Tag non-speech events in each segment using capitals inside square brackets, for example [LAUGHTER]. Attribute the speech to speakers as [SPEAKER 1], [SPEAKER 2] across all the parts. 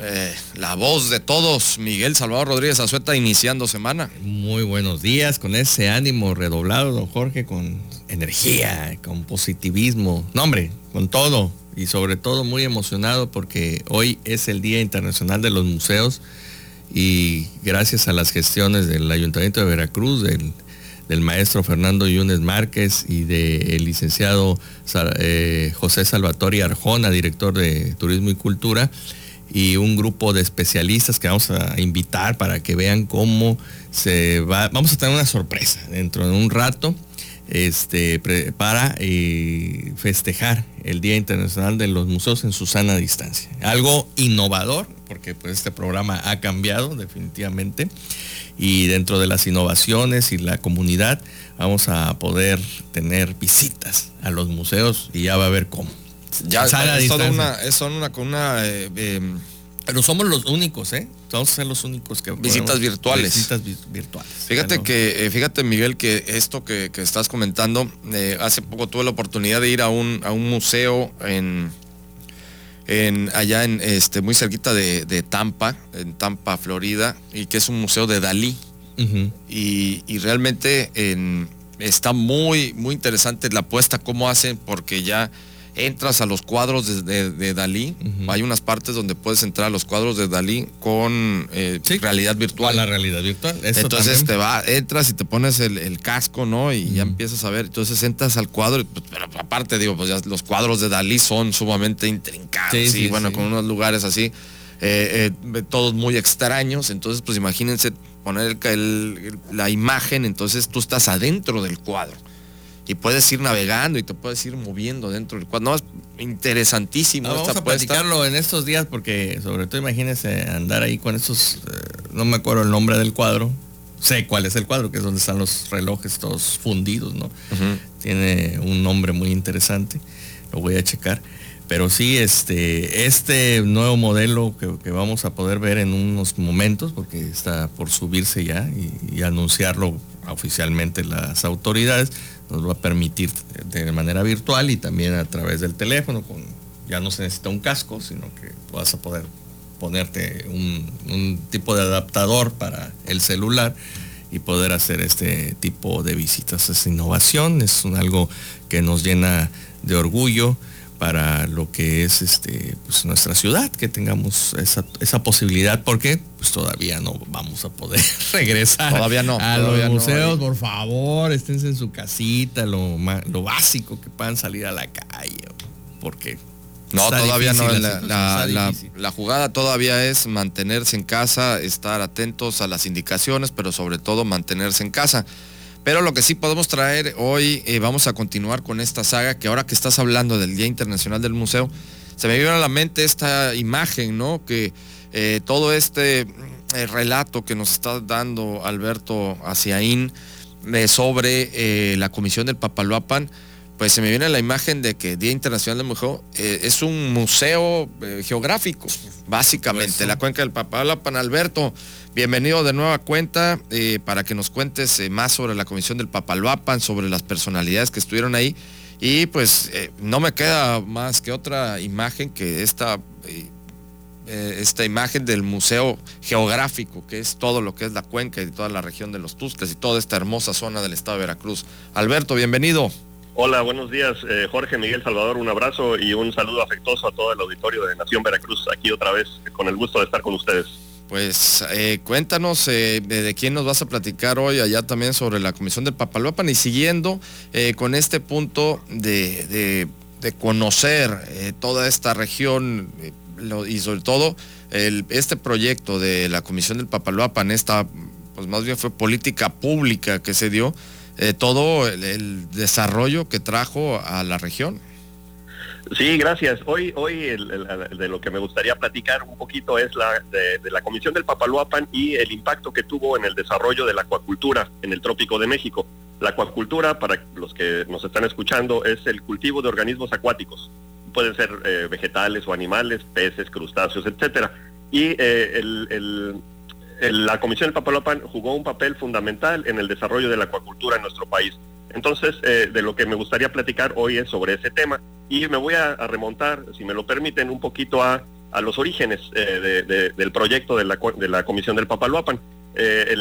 [SPEAKER 1] eh, la voz de todos. Miguel Salvador Rodríguez Azueta iniciando semana.
[SPEAKER 2] Muy buenos días, con ese ánimo redoblado, don Jorge, con energía, con positivismo. No, hombre, con todo. Y sobre todo muy emocionado porque hoy es el Día Internacional de los Museos y gracias a las gestiones del Ayuntamiento de Veracruz, del del maestro Fernando Yunes Márquez y del licenciado eh, José Salvatore Arjona, director de Turismo y Cultura, y un grupo de especialistas que vamos a invitar para que vean cómo se va. Vamos a tener una sorpresa dentro de un rato este, para eh, festejar el Día Internacional de los Museos en su sana distancia. Algo innovador, porque pues, este programa ha cambiado definitivamente y dentro de las innovaciones y la comunidad vamos a poder tener visitas a los museos y ya va a ver cómo.
[SPEAKER 1] Ya es toda una, es una, con una eh, em,
[SPEAKER 2] pero somos los únicos, ¿eh? Vamos a ser los únicos que
[SPEAKER 1] visitas virtuales.
[SPEAKER 2] Visitas virtuales.
[SPEAKER 1] Fíjate que, eh, fíjate Miguel, que esto que, estás comentando, eh, hace poco tuve la oportunidad de ir a un, a un museo en, en, allá en este, muy cerquita de, Tampa, en Tampa, Florida, y que es un museo de Dalí. y, realmente está muy, muy interesante la apuesta, cómo hacen, porque ya entras a los cuadros de, Dalí. Hay unas partes donde puedes entrar a los cuadros de Dalí con eh, realidad virtual.
[SPEAKER 2] La realidad virtual.
[SPEAKER 1] Entonces te va, entras y te pones el, casco, ¿no? Y ya empiezas a ver. Entonces entras al cuadro, pues, pero aparte digo, pues ya los cuadros de Dalí son sumamente intrincados y bueno, con unos lugares así, eh, eh, todos muy extraños. Entonces, pues imagínense poner la imagen, entonces tú estás adentro del cuadro y puedes ir navegando y te puedes ir moviendo dentro del cuadro. No, es interesantísimo.
[SPEAKER 2] vamos a platicarlo en estos días porque sobre todo imagínense andar ahí con esos, eh, no me acuerdo el nombre del cuadro, sé cuál es el cuadro, que es donde están los relojes todos fundidos, ¿no? Tiene un nombre muy interesante, lo voy a checar. Pero sí, este, este nuevo modelo que, vamos a poder ver en unos momentos, porque está por subirse ya y anunciarlo oficialmente las autoridades, nos va a permitir de manera virtual y también a través del teléfono, con, ya no se necesita un casco, sino que vas a poder ponerte un, tipo de adaptador para el celular y poder hacer este tipo de visitas. Es innovación, es algo que nos llena de orgullo para lo que es este, pues nuestra ciudad, que tengamos esa, posibilidad, porque pues todavía no vamos a poder [LAUGHS] regresar
[SPEAKER 1] todavía no,
[SPEAKER 2] a los museos, por favor, esténse en su casita, lo, lo básico que puedan salir a la calle, porque
[SPEAKER 1] no, todavía no. La, la, jugada todavía es mantenerse en casa, estar atentos a las indicaciones, pero sobre todo mantenerse en casa. Pero lo que sí podemos traer hoy, eh, vamos a continuar con esta saga, que ahora que estás hablando del Día Internacional del Museo, se me viene a la mente esta imagen, ¿no? Que eh, todo este eh, relato que nos está dando Alberto Aciaín sobre la comisión del Papaloapan, pues se me viene la imagen de que Día Internacional del Museo es un museo geográfico, básicamente. La cuenca del Papaloapan, Alberto. Bienvenido de nueva cuenta eh, para que nos cuentes eh, más sobre la comisión del Papaloapan, sobre las personalidades que estuvieron ahí. Y pues eh, no me queda más que otra imagen que esta, esta imagen del Museo Geográfico, que es todo lo que es la cuenca y toda la región de los Tuscas y toda esta hermosa zona del estado de Veracruz. Alberto, bienvenido.
[SPEAKER 3] Hola, buenos días. Jorge Miguel Salvador, un abrazo y un saludo afectuoso a todo el auditorio de Nación Veracruz, aquí otra vez, con el gusto de estar con ustedes.
[SPEAKER 1] Pues eh, cuéntanos eh, de, quién nos vas a platicar hoy allá también sobre la Comisión del Papaloapan y siguiendo eh, con este punto de, conocer toda esta región y sobre todo este proyecto de la Comisión del Papaloapan, esta pues más bien fue política pública que se dio, todo el desarrollo que trajo a la región.
[SPEAKER 3] Sí, gracias. Hoy, hoy de lo que me gustaría platicar un poquito es la de, la Comisión del Papaloapan y el impacto que tuvo en el desarrollo de la acuacultura en el Trópico de México. La acuacultura, para los que nos están escuchando, es el cultivo de organismos acuáticos. Pueden ser eh, vegetales o animales, peces, crustáceos, etcétera. Y eh, la Comisión del Papaloapan jugó un papel fundamental en el desarrollo de la acuacultura en nuestro país. Entonces, eh, de lo que me gustaría platicar hoy es sobre ese tema y me voy a, remontar, si me lo permiten, un poquito a, los orígenes eh, del proyecto de la, Comisión del Papaloapan. Eh,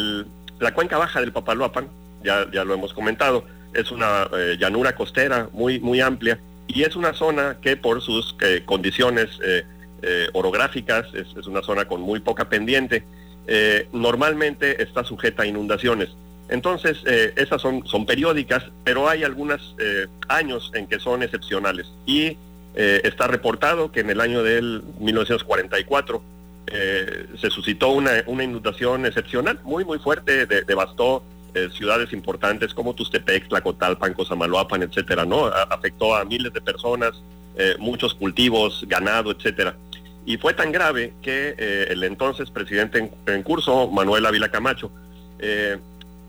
[SPEAKER 3] la cuenca baja del Papaloapan, ya, lo hemos comentado, es una llanura costera muy, muy amplia y es una zona que por sus condiciones orográficas es, una zona con muy poca pendiente, normalmente está sujeta a inundaciones. Entonces, eh, esas son, son periódicas, pero hay algunos eh, años en que son excepcionales. Y eh, está reportado que en el año del 1944 se suscitó una, inundación excepcional, muy, muy fuerte, devastó ciudades importantes como Tustepec, Tlacotalpan, Cosamaloapan, etcétera, ¿no? afectó a miles de personas, muchos cultivos, ganado, etcétera. Y fue tan grave que el entonces presidente en, curso, Manuel Ávila Camacho,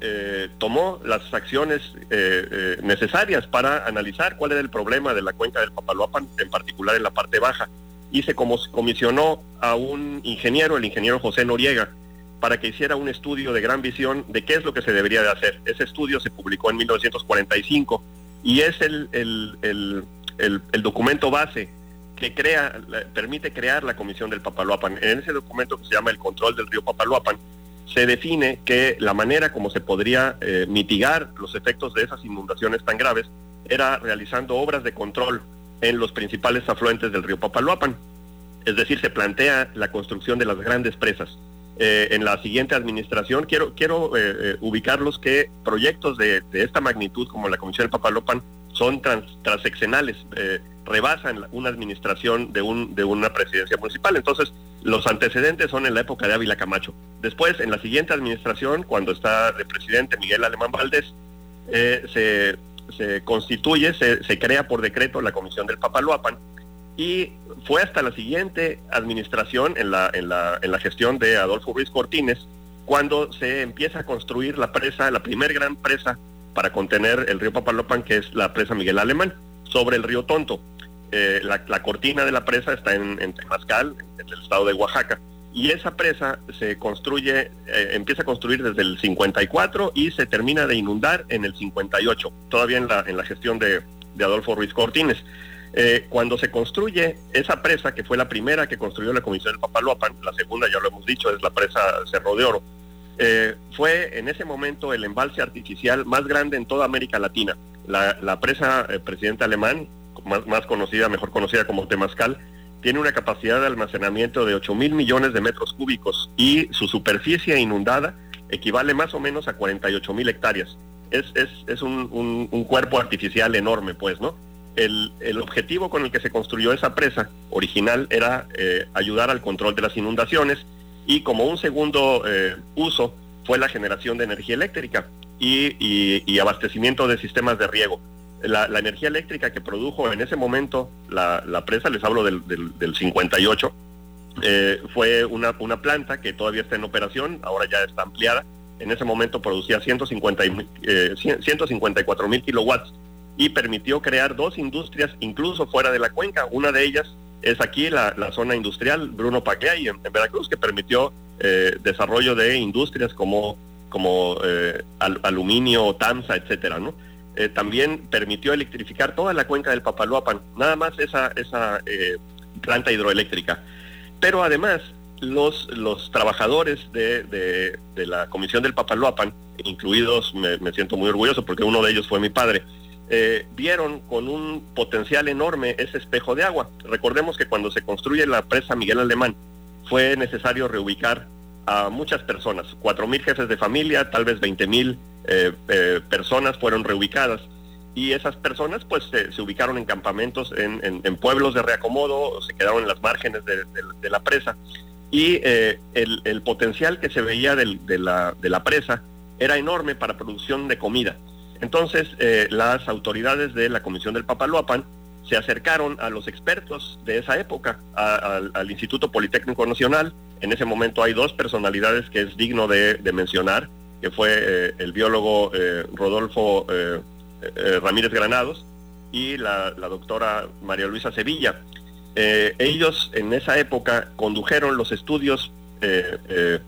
[SPEAKER 3] eh, tomó las acciones eh, eh, necesarias para analizar cuál era el problema de la cuenca del Papaloapan, en particular en la parte baja, y se comisionó a un ingeniero, el ingeniero José Noriega, para que hiciera un estudio de gran visión de qué es lo que se debería de hacer. Ese estudio se publicó en 1945 y es el, el, el documento base que crea, permite crear la Comisión del Papaloapan. En ese documento que se llama el control del río Papaloapan, se define que la manera como se podría eh, mitigar los efectos de esas inundaciones tan graves era realizando obras de control en los principales afluentes del río Papaloapan. Es decir, se plantea la construcción de las grandes presas. Eh, en la siguiente administración quiero, quiero eh, ubicarlos que proyectos de, esta magnitud como la Comisión del Papaloapan son trans, transeccionales, rebasan una administración de, un, de una presidencia municipal. Entonces, los antecedentes son en la época de Ávila Camacho. Después, en la siguiente administración, cuando está de presidente Miguel Alemán Valdés, eh, se, constituye, se, crea por decreto la Comisión del Papaloapan y fue hasta la siguiente administración en la, en la, en la gestión de Adolfo Ruiz Cortines cuando se empieza a construir la presa, la primer gran presa para contener el río Papaloapan, que es la presa Miguel Alemán, sobre el río Tonto. Eh, la, cortina de la presa está en, en en el estado de Oaxaca, y esa presa se construye, eh, empieza a construir desde el 54 y se termina de inundar en el 58, todavía en la, en la gestión de, Adolfo Ruiz Cortines. Eh, cuando se construye esa presa, que fue la primera que construyó la Comisión del Papaloapan, la segunda ya lo hemos dicho, es la presa Cerro de Oro, fue en ese momento el embalse artificial más grande en toda América Latina. La, presa Presidente Alemán más, conocida, mejor conocida como Temascal, tiene una capacidad de almacenamiento de 8 mil millones de metros cúbicos y su superficie inundada equivale más o menos a 48 mil hectáreas. Es, es, un, cuerpo artificial enorme, pues, ¿no? El, objetivo con el que se construyó esa presa original era eh, ayudar al control de las inundaciones y como un segundo eh, uso fue la generación de energía eléctrica y abastecimiento de sistemas de riego la, energía eléctrica que produjo en ese momento la, presa, les hablo del, del, 58, eh, fue una, una, planta que todavía está en operación, ahora ya está ampliada. En ese momento producía 150, eh, 154 mil kilowatts y permitió crear dos industrias incluso fuera de la cuenca. Una de ellas es aquí la, zona industrial Bruno Paquea en, en Veracruz que permitió eh, desarrollo de industrias como, como eh, aluminio, TAMSA, etcétera, ¿no? Eh, también permitió electrificar toda la cuenca del Papaloapan, nada más esa, esa eh, planta hidroeléctrica. Pero además, los, los trabajadores de, la Comisión del Papaloapan, incluidos, me, siento muy orgulloso porque uno de ellos fue mi padre, vieron con un potencial enorme ese espejo de agua. Recordemos que cuando se construye la presa Miguel Alemán, fue necesario reubicar a muchas personas, cuatro mil jefes de familia, tal vez 20 mil eh, eh, personas fueron reubicadas y esas personas pues se, ubicaron en campamentos en, pueblos de reacomodo, se quedaron en las márgenes de, la presa y eh, el, potencial que se veía de, la, de la presa era enorme para producción de comida. Entonces las autoridades de la Comisión del Papaloapan se acercaron a los expertos de esa época, al Instituto Politécnico Nacional. En ese momento hay dos personalidades que es digno de, mencionar, que fue eh, el biólogo eh, Rodolfo eh, Ramírez Granados y la, doctora María Luisa Sevilla. ellos en esa época condujeron los estudios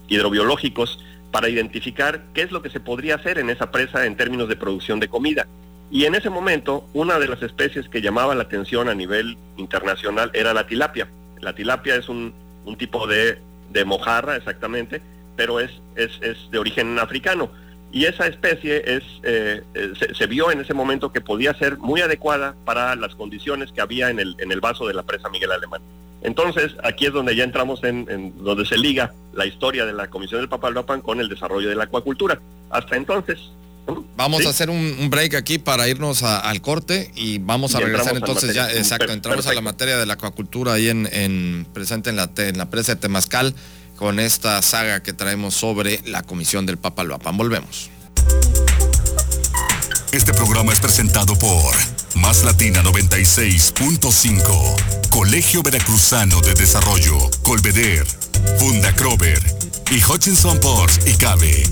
[SPEAKER 3] hidrobiológicos para identificar qué es lo que se podría hacer en esa presa en términos de producción de comida. Y en ese momento, una de las especies que llamaba la atención a nivel internacional era la tilapia. La tilapia es un, tipo de, mojarra, exactamente, pero es, es, de origen africano. Y esa especie es, eh, eh, se, vio en ese momento que podía ser muy adecuada para las condiciones que había en el, en el vaso de la presa Miguel Alemán. Entonces, aquí es donde ya entramos en, donde se liga la historia de la Comisión del Papaloapan con el desarrollo de la acuacultura. Hasta entonces,
[SPEAKER 1] Vamos a hacer un, break aquí para irnos al corte y vamos a regresar entonces ya, exacto, entramos a la materia de la acuacultura ahí en, presente en la, en la presa de Temazcal con esta saga que traemos sobre la Comisión del Papaloapan. Volvemos.
[SPEAKER 4] Este programa es presentado por Más Latina 96.5, Colegio Veracruzano de Desarrollo, Colveder, Funda Crover y Hutchinson Ports y Cabe.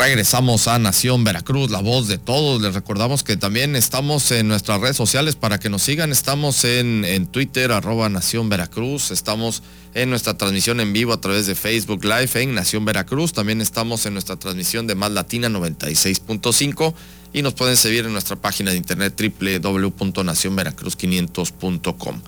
[SPEAKER 1] Regresamos a Nación Veracruz, la voz de todos. Les recordamos que también estamos en nuestras redes sociales para que nos sigan. Estamos en, Twitter, arroba Nación Veracruz. Estamos en nuestra transmisión en vivo a través de Facebook Live en Nación Veracruz. También estamos en nuestra transmisión de Más Latina 96.5 y nos pueden seguir en nuestra página de internet www.nacionveracruz500.com.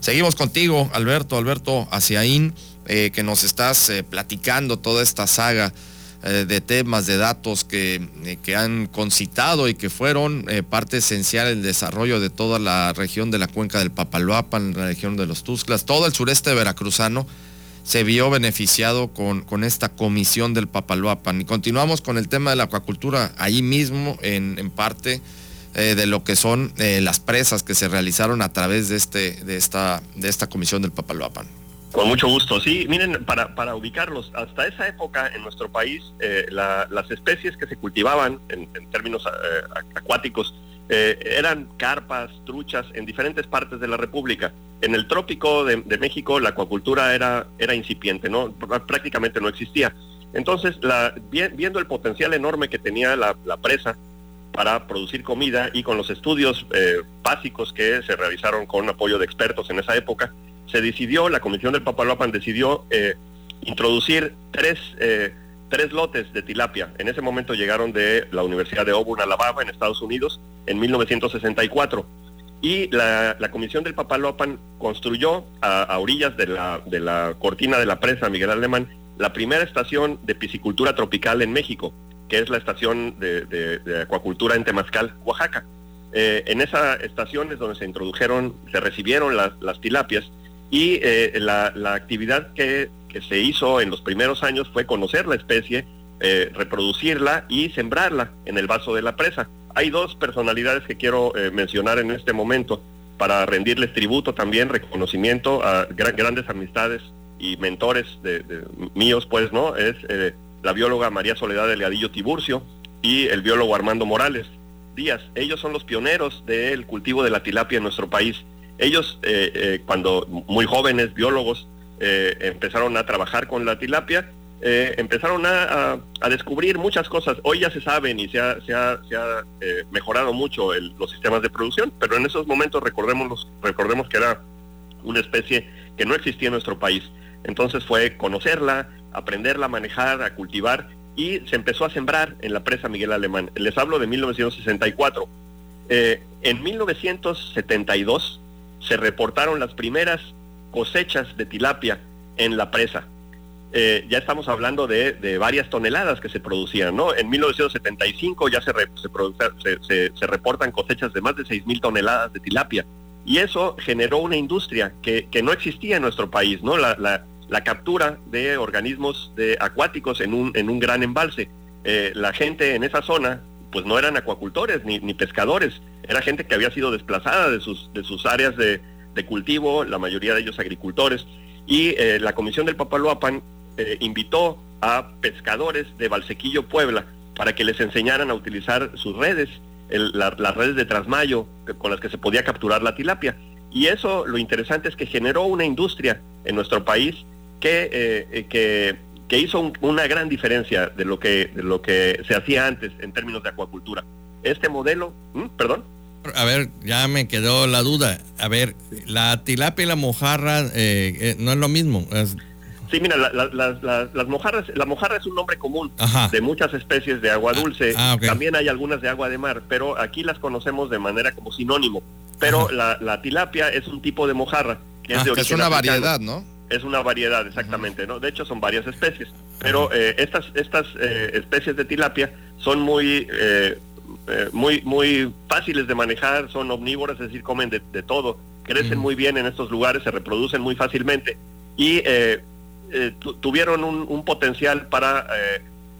[SPEAKER 1] Seguimos contigo, Alberto, Alberto Aciaín, eh, que nos estás eh, platicando toda esta saga eh, de temas, de datos que, eh, que, han concitado y que fueron eh, parte esencial del desarrollo de toda la región de la cuenca del Papaloapan, la región de los Tusclas, todo el sureste veracruzano se vio beneficiado con, con esta comisión del Papaloapan. Y continuamos con el tema de la acuacultura ahí mismo, en, en parte de lo que son las presas que se realizaron a través de, este, de, esta, de esta comisión del Papaloapan.
[SPEAKER 3] Con mucho gusto. Sí, miren, para, para ubicarlos, hasta esa época en nuestro país, eh, las especies que se cultivaban en, términos eh, acuáticos eh, eran carpas, truchas, en diferentes partes de la República. En el trópico de, México la acuacultura era, era incipiente, ¿no? prácticamente no existía. Entonces, la, viendo el potencial enorme que tenía la, la presa para producir comida y con los estudios básicos que se realizaron con apoyo de expertos en esa época, se decidió, la Comisión del Papaloapan decidió eh, introducir tres, eh, tres lotes de tilapia. En ese momento llegaron de la Universidad de Auburn, Alabama, en Estados Unidos, en 1964. Y la, Comisión del Papaloapan construyó a, orillas de la, de la cortina de la presa Miguel Alemán la primera estación de piscicultura tropical en México, que es la estación de, acuacultura en Temazcal, Oaxaca. Eh, en esa estación es donde se introdujeron, se recibieron las, las tilapias y eh, la, actividad que, se hizo en los primeros años fue conocer la especie, eh, reproducirla y sembrarla en el vaso de la presa. Hay dos personalidades que quiero eh, mencionar en este momento para rendirles tributo también, reconocimiento a grandes amistades y mentores de, míos, pues, ¿no? Es la bióloga María Soledad Delgadillo Tiburcio y el biólogo Armando Morales Díaz. Ellos son los pioneros del cultivo de la tilapia en nuestro país ellos, eh, eh, cuando muy jóvenes, biólogos, eh, empezaron a trabajar con la tilapia, empezaron a, descubrir muchas cosas. Hoy ya se saben y se ha, mejorado mucho los sistemas de producción, pero en esos momentos recordemos, recordemos que era una especie que no existía en nuestro país. Entonces fue conocerla, aprenderla a manejar, a cultivar y se empezó a sembrar en la presa Miguel Alemán. Les hablo de 1964. en 1972 se reportaron las primeras cosechas de tilapia en la presa. Eh, ya estamos hablando de, varias toneladas que se producían, ¿no? En 1975 ya se, se, se, reportan cosechas de más de 6 mil toneladas de tilapia. Y eso generó una industria que, no existía en nuestro país, ¿no? La, captura de organismos de acuáticos en un, un gran embalse. Eh, la gente en esa zona, pues no eran acuacultores ni, ni pescadores, era gente que había sido desplazada de sus, de sus áreas de, cultivo, la mayoría de ellos agricultores, y eh, la Comisión del Papaloapan eh, invitó a pescadores de Valsequillo, Puebla, para que les enseñaran a utilizar sus redes las redes de trasmayo con las que se podía capturar la tilapia. Y eso lo interesante es que generó una industria en nuestro país que, eh, que, que, hizo una gran diferencia de lo, que, de lo que se hacía antes en términos de acuacultura. Este modelo, perdón.
[SPEAKER 2] A ver, ya me quedó la duda. A ver, la tilapia y la mojarra eh, eh, no es lo mismo.
[SPEAKER 3] Sí, mira, las mojarras, la mojarra es un nombre común de muchas especies de agua ah, dulce. Ah, También hay algunas de agua de mar, pero aquí las conocemos de manera como sinónimo. Pero la, tilapia es un tipo de mojarra
[SPEAKER 1] que es ah, de Es una variedad, ¿no?
[SPEAKER 3] Es una variedad, exactamente, ¿no? De hecho, son varias especies. Pero eh, estas, estas eh, especies de tilapia son muy, eh, muy, muy fáciles de manejar, son omnívoras, es decir, comen de, todo, crecen muy bien en estos lugares, se reproducen muy fácilmente y tuvieron un, potencial para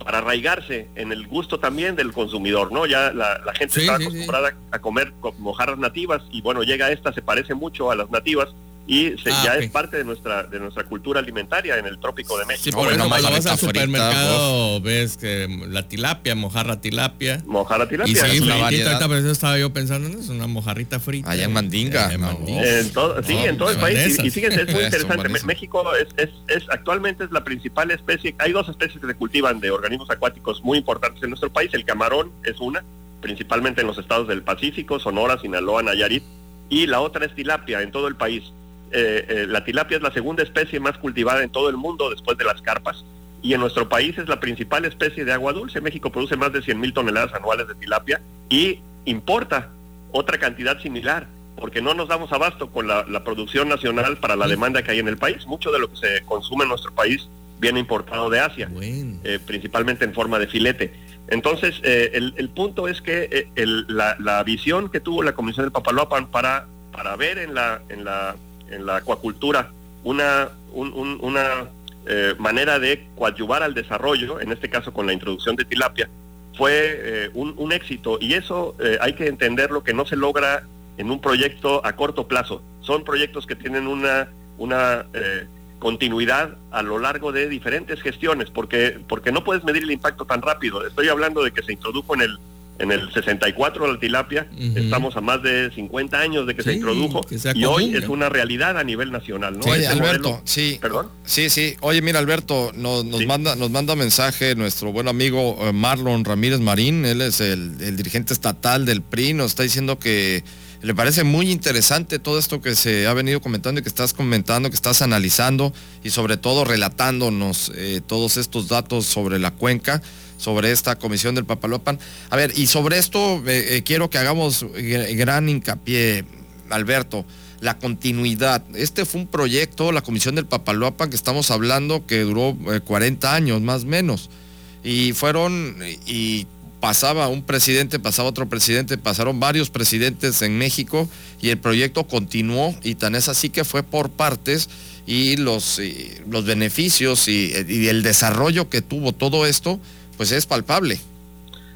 [SPEAKER 3] para arraigarse en el gusto también del consumidor, ¿no? Ya la, gente está acostumbrada a comer mojarras nativas y bueno, llega esta, se parece mucho a las nativas y ah, ya es parte de nuestra de nuestra cultura alimentaria en el trópico de México.
[SPEAKER 2] Sí, por eso cuando vas al supermercado ves que la tilapia, mojarra tilapia.
[SPEAKER 3] Mojarra tilapia.
[SPEAKER 2] Y sí, una variedad. Ahorita, estaba yo pensando en eso, una mojarrita frita.
[SPEAKER 1] Allá en Mandinga.
[SPEAKER 3] en todo, sí, en todo el país. Y, fíjense, es muy [LAUGHS] interesante. México es, es, es, actualmente es la principal especie. Hay dos especies que se cultivan de organismos acuáticos muy importantes en nuestro país. El camarón es una, principalmente en los estados del Pacífico, Sonora, Sinaloa, Nayarit. Y la otra es tilapia en todo el país. Eh, eh, la tilapia es la segunda especie más cultivada en todo el mundo después de las carpas y en nuestro país es la principal especie de agua dulce. México produce más de 100 mil toneladas anuales de tilapia y importa otra cantidad similar porque no nos damos abasto con la, producción nacional para la demanda que hay en el país. Mucho de lo que se consume en nuestro país viene importado de Asia, eh, principalmente en forma de filete. Entonces, el, punto es que la, visión que tuvo la Comisión del Papaloapan para, para ver en la, en la en la acuacultura una, una eh, manera de coadyuvar al desarrollo, en este caso con la introducción de tilapia, fue eh, un, éxito y eso eh, hay que entenderlo que no se logra en un proyecto a corto plazo. Son proyectos que tienen una, una continuidad a lo largo de diferentes gestiones, porque, porque no puedes medir el impacto tan rápido. Estoy hablando de que se introdujo en el en el 64 la tilapia, estamos a más de 50 años de que se introdujo y hoy es una realidad a nivel nacional, ¿no?
[SPEAKER 1] Oye, Alberto, sí. ¿Perdón? Sí, sí. Oye, mira, Alberto, nos, manda nos manda mensaje nuestro buen amigo eh, Marlon Ramírez Marín, él es el, el dirigente estatal del PRI, nos está diciendo que le parece muy interesante todo esto que se ha venido comentando y que estás comentando, que estás analizando y sobre todo relatándonos eh, todos estos datos sobre la cuenca sobre esta comisión del Papalopan. A ver, y sobre esto eh, eh, quiero que hagamos gran hincapié, Alberto, la continuidad. Este fue un proyecto, la comisión del Papalopan, que estamos hablando, que duró 40 eh, años más o menos. Y fueron, y pasaba un presidente, pasaba otro presidente, pasaron varios presidentes en México y el proyecto continuó y tan es así que fue por partes y los, los beneficios y, y el desarrollo que tuvo todo esto pues es palpable.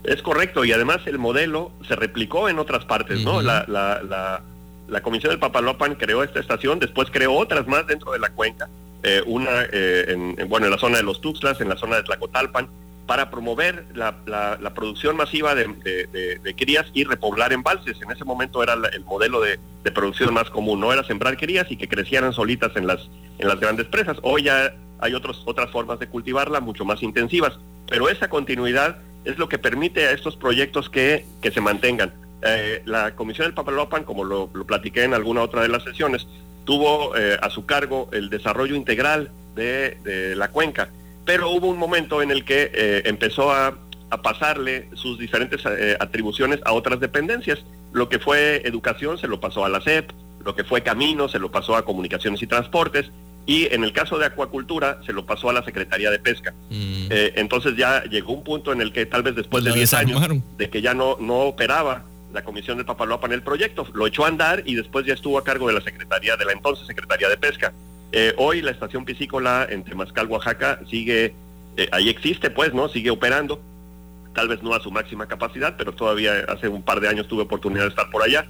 [SPEAKER 3] Es correcto, y además el modelo se replicó en otras partes, ¿no? La, la, la, Comisión del Papalopan creó esta estación, después creó otras más dentro de la cuenca, eh, una eh, en, bueno, en la zona de los Tuxtlas, en la zona de Tlacotalpan, para promover la, producción masiva de, crías y repoblar embalses. En ese momento era el modelo de, producción más común, no era sembrar crías y que crecieran solitas en las, en las grandes presas. Hoy ya hay otros, otras formas de cultivarla mucho más intensivas. Pero esa continuidad es lo que permite a estos proyectos que, se mantengan. Eh, la Comisión del Papalopan, como lo, platiqué en alguna otra de las sesiones, tuvo eh, a su cargo el desarrollo integral de, la cuenca, pero hubo un momento en el que eh, empezó a, a, pasarle sus diferentes atribuciones a otras dependencias. Lo que fue educación se lo pasó a la SEP, lo que fue camino se lo pasó a comunicaciones y transportes, y en el caso de acuacultura se lo pasó a la Secretaría de Pesca. Mm. Eh, entonces ya llegó un punto en el que tal vez después de 10 años de que ya no, no operaba la comisión de Papaloapan el proyecto, lo echó a andar y después ya estuvo a cargo de la Secretaría, de la entonces Secretaría de Pesca. Eh, hoy la estación piscícola en Temascal, Oaxaca, sigue, eh, ahí existe pues, ¿no? Sigue operando, tal vez no a su máxima capacidad, pero todavía hace un par de años tuve oportunidad de estar por allá.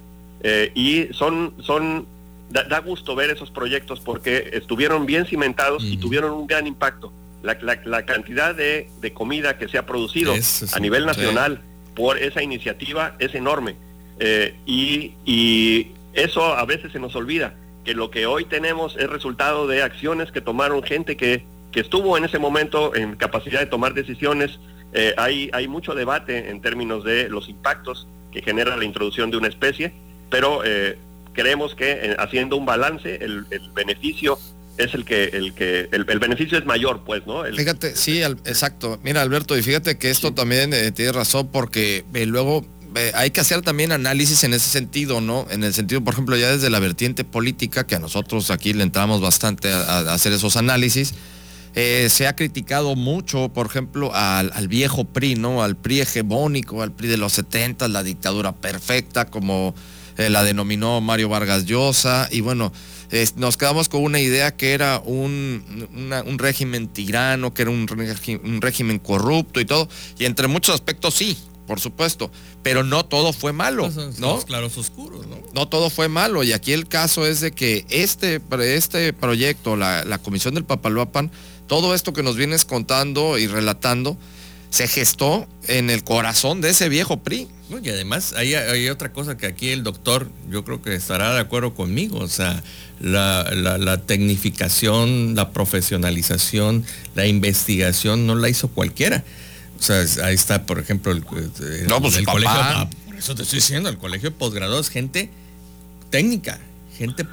[SPEAKER 3] y son, son da, gusto ver esos proyectos porque estuvieron bien cimentados y tuvieron un gran impacto. La, cantidad de, comida que se ha producido a nivel nacional por esa iniciativa es enorme. Eh, y, y eso a veces se nos olvida, que lo que hoy tenemos es resultado de acciones que tomaron gente que, que estuvo en ese momento en capacidad de tomar decisiones. Eh, hay, hay mucho debate en términos de los impactos que genera la introducción de una especie, pero eh, creemos que haciendo un balance, el, el beneficio es el que el que el, beneficio es mayor pues no
[SPEAKER 1] fíjate sí exacto. Mira Alberto y fíjate que esto también eh, tiene razón porque eh, luego eh, hay que hacer también análisis en ese sentido no en el sentido por ejemplo ya desde la vertiente política que a nosotros aquí le entramos bastante a, hacer esos análisis se ha criticado mucho, por ejemplo, al, al, viejo PRI, ¿no? Al PRI hegemónico, al PRI de los 70, la dictadura perfecta, como la denominó Mario Vargas Llosa, y bueno, nos quedamos con una idea que era un, régimen tirano, que era un, régimen corrupto y todo, y entre muchos aspectos sí, por supuesto, pero no todo fue malo, ¿no?
[SPEAKER 2] claros oscuros, ¿no?
[SPEAKER 1] No todo fue malo, y aquí el caso es de que este, este proyecto, la, la Comisión del Papaloapan, todo esto que nos vienes contando y relatando, se gestó en el corazón de ese viejo PRI.
[SPEAKER 2] y además hay, hay, otra cosa que aquí el doctor yo creo que estará de acuerdo conmigo, o sea, la, tecnificación, la profesionalización, la investigación no la hizo cualquiera. O sea, ahí está, por ejemplo, el,
[SPEAKER 1] no, pues el colegio.
[SPEAKER 2] Ah, por eso te estoy diciendo, el colegio de posgrados, gente técnica, gente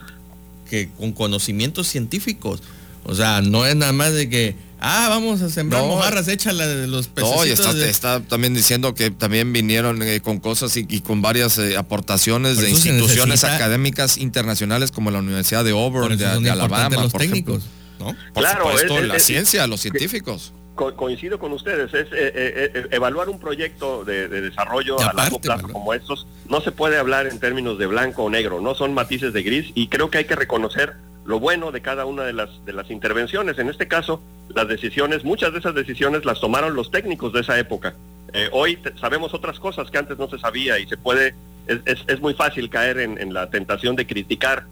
[SPEAKER 2] que con conocimientos científicos. O sea, no es nada más de que Ah, vamos a sembrar mojarras, échala de los
[SPEAKER 1] pececitos. No, y está, también diciendo que también vinieron eh, con cosas y, con varias eh, aportaciones de instituciones académicas internacionales como la Universidad de Auburn, de, Alabama,
[SPEAKER 2] los técnicos, ¿no?
[SPEAKER 1] Por claro, supuesto, la ciencia, los científicos.
[SPEAKER 3] Coincido con ustedes, es eh, evaluar un proyecto de, desarrollo a largo plazo como estos, no se puede hablar en términos de blanco o negro, no son matices de gris y creo que hay que reconocer lo bueno de cada una de las, de las intervenciones. En este caso, las decisiones, muchas de esas decisiones las tomaron los técnicos de esa época. Eh, hoy sabemos otras cosas que antes no se sabía y se puede, es, es, muy fácil caer en, la tentación de criticar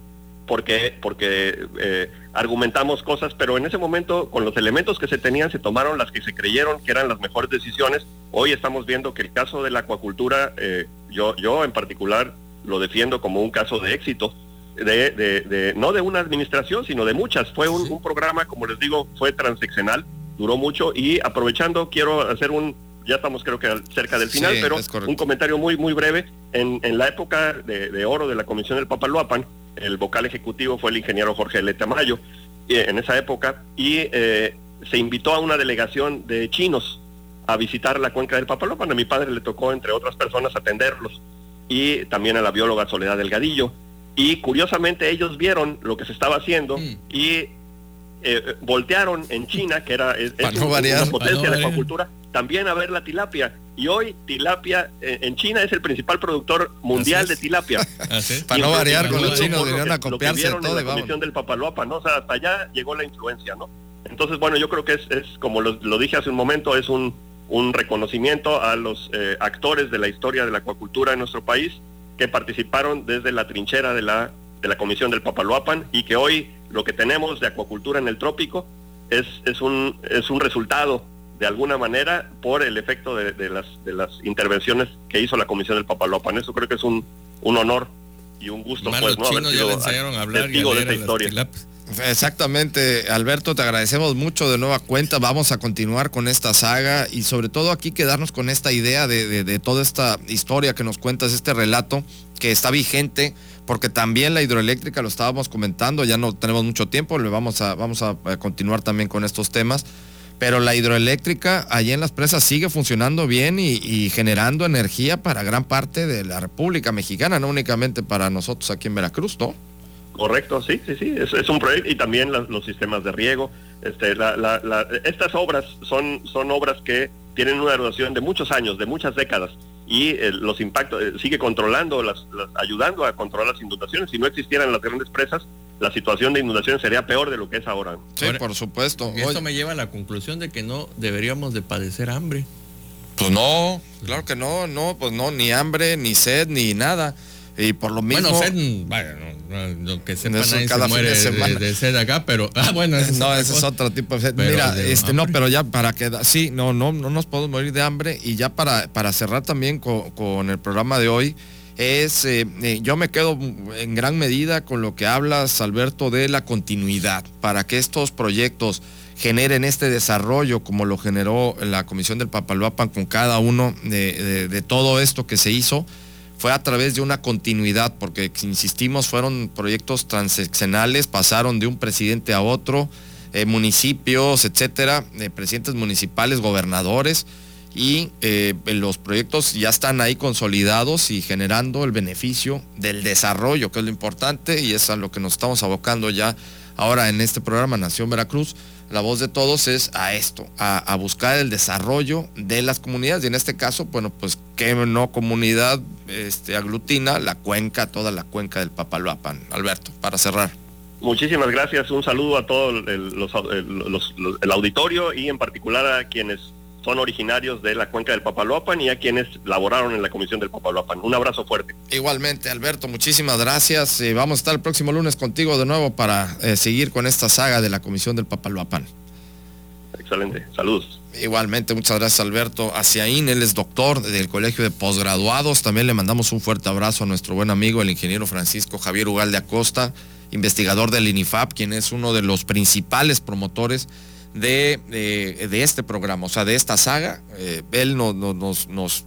[SPEAKER 3] porque, porque eh, argumentamos cosas, pero en ese momento con los elementos que se tenían se tomaron las que se creyeron que eran las mejores decisiones. Hoy estamos viendo que el caso de la acuacultura, eh, yo, yo en particular lo defiendo como un caso de éxito de, de, no de una administración, sino de muchas. Fue un, programa, como les digo, fue transeccional, duró mucho y aprovechando quiero hacer un, ya estamos creo que cerca del final, pero un comentario muy, muy breve. En, en la época de, oro de la Comisión del Papaloapan, el vocal ejecutivo fue el ingeniero Jorge Lete Mayo, en esa época, y eh, se invitó a una delegación de chinos a visitar la cuenca del Papaloapan. A mi padre le tocó, entre otras personas, atenderlos, y también a la bióloga Soledad Delgadillo y curiosamente ellos vieron lo que se estaba haciendo mm. y eh, voltearon en China, que era es, una potencia de acuacultura, también a ver la tilapia. Y hoy tilapia eh, en China es el principal productor mundial de tilapia. [LAUGHS]
[SPEAKER 1] Para no variar con los chinos, deberían
[SPEAKER 3] acopiarse todo. la comisión del Papaloapa, ¿no? O sea, hasta allá llegó la influencia, ¿no? Entonces, bueno, yo creo que es, es como lo, dije hace un momento, es un, un reconocimiento a los eh, actores de la historia de la acuacultura en nuestro país que participaron desde la trinchera de la, de la Comisión del Papaloapan y que hoy lo que tenemos de acuacultura en el trópico es, es, un, es un resultado de alguna manera por el efecto de, las, de las intervenciones que hizo la Comisión del Papaloapan. Eso creo que es un, un honor y un gusto pues,
[SPEAKER 2] ¿no? Haber sido a hablar de esta historia.
[SPEAKER 1] Exactamente, Alberto, te agradecemos mucho de nueva cuenta. Vamos a continuar con esta saga y sobre todo aquí quedarnos con esta idea de, toda esta historia que nos cuentas, este relato que está vigente, porque también la hidroeléctrica lo estábamos comentando, ya no tenemos mucho tiempo, le vamos a, vamos a continuar también con estos temas. Pero la hidroeléctrica allí en las presas sigue funcionando bien y, generando energía para gran parte de la República Mexicana, no únicamente para nosotros aquí en Veracruz, ¿no?
[SPEAKER 3] Correcto, sí, sí, sí, es, un proyecto y también los sistemas de riego. Este, estas obras son, son obras que tienen una duración de muchos años, de muchas décadas y eh, los impactos, eh, sigue controlando, las, ayudando a controlar las inundaciones. Si no existieran las grandes presas, la situación de inundaciones sería peor de lo que es ahora.
[SPEAKER 1] Sí, por supuesto.
[SPEAKER 2] Esto me lleva a la conclusión de que no deberíamos de padecer hambre.
[SPEAKER 1] Pues no, claro que no, no, pues no, ni hambre, ni sed, ni nada. Y por lo mismo...
[SPEAKER 2] Bueno, sed, lo que sepa nadie se muere de, sed acá, pero [LAUGHS]
[SPEAKER 1] ah, bueno, no, ese es otro tipo de sed. Mira, este no, pero ya para que sí, no, no, no nos podemos morir de hambre y ya para, para cerrar también con, el programa de hoy es, eh, eh, yo me quedo en gran medida con lo que hablas, Alberto, de la continuidad, para que estos proyectos generen este desarrollo como lo generó la Comisión del Papaloapan con cada uno de todo esto que se hizo fue a través de una continuidad, porque insistimos, fueron proyectos transeccionales, pasaron de un presidente a otro, eh, municipios, etcétera, presidentes municipales, gobernadores, y eh, los proyectos ya están ahí consolidados y generando el beneficio del desarrollo, que es lo importante, y es a lo que nos estamos abocando ya ahora en este programa Nación Veracruz la voz de todos es a esto, a, buscar el desarrollo de las comunidades. Y en este caso, bueno, pues que no comunidad este, aglutina la cuenca, toda la cuenca del Papaloapan. Alberto, para cerrar.
[SPEAKER 3] Muchísimas gracias. Un saludo a todo el auditorio y en particular a quienes son originarios de la cuenca del Papaloapan y a quienes laboraron en la comisión del Papaloapan. Un abrazo fuerte.
[SPEAKER 1] Igualmente, Alberto, muchísimas gracias. Eh, vamos a estar el próximo lunes contigo de nuevo para eh, seguir con esta saga de la comisión del Papaloapan.
[SPEAKER 3] Excelente, saludos.
[SPEAKER 1] Igualmente, muchas gracias Alberto Haciaín, él es doctor del Colegio de Posgraduados. También le mandamos un fuerte abrazo a nuestro buen amigo, el ingeniero Francisco Javier Ugal de Acosta, investigador del INIFAP, quien es uno de los principales promotores de, de, este programa, o sea, de esta saga. Eh, él nos, nos,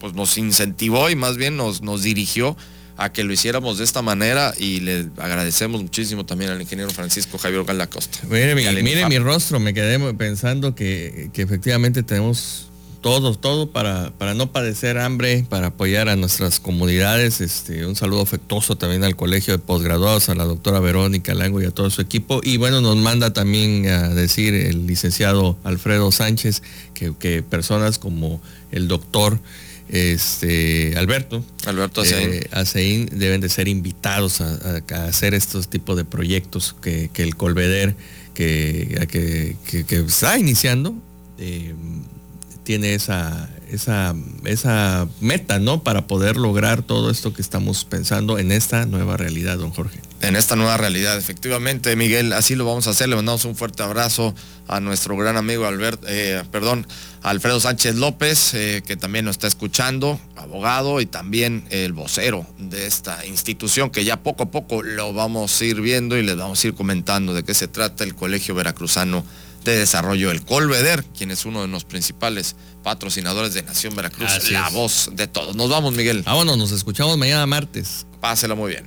[SPEAKER 1] pues nos incentivó y más bien nos, nos dirigió a que lo hiciéramos de esta manera y le agradecemos muchísimo también al ingeniero Francisco Javier Galacosta.
[SPEAKER 2] Mire, mire, mi rostro, me quedé pensando que, que efectivamente tenemos todo, todo para, para no padecer hambre, para apoyar a nuestras comunidades. Este, un saludo afectuoso también al colegio de posgraduados, a la doctora Verónica Lango y a todo su equipo. Y bueno, nos manda también a decir el licenciado Alfredo Sánchez que, personas como el doctor este, Alberto,
[SPEAKER 1] Alberto
[SPEAKER 2] Aceín. Eh, deben de ser invitados a, hacer estos tipos de proyectos que, el Colveder que, que, está iniciando. Eh, tiene esa, esa, esa meta, ¿no? Para poder lograr todo esto que estamos pensando en esta nueva realidad, don Jorge.
[SPEAKER 1] En esta nueva realidad, efectivamente, Miguel, así lo vamos a hacer. Le mandamos un fuerte abrazo a nuestro gran amigo Albert, eh, perdón, Alfredo Sánchez López, eh, que también nos está escuchando, abogado y también el vocero de esta institución, que ya poco a poco lo vamos a ir viendo y les vamos a ir comentando de qué se trata el Colegio Veracruzano de Desarrollo, el Colveder, quien es uno de los principales patrocinadores de Nación Veracruz, la voz de todos. Nos vamos, Miguel.
[SPEAKER 2] Vámonos, nos escuchamos mañana martes.
[SPEAKER 1] Pásela muy bien.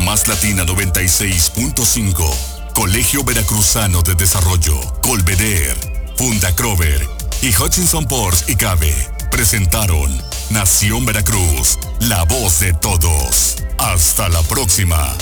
[SPEAKER 4] Más Latina 96.5, Colegio Veracruzano de Desarrollo, Colveder, Funda Crover y Hutchinson Ports y Cabe presentaron Nación Veracruz, la voz de todos. Hasta la próxima.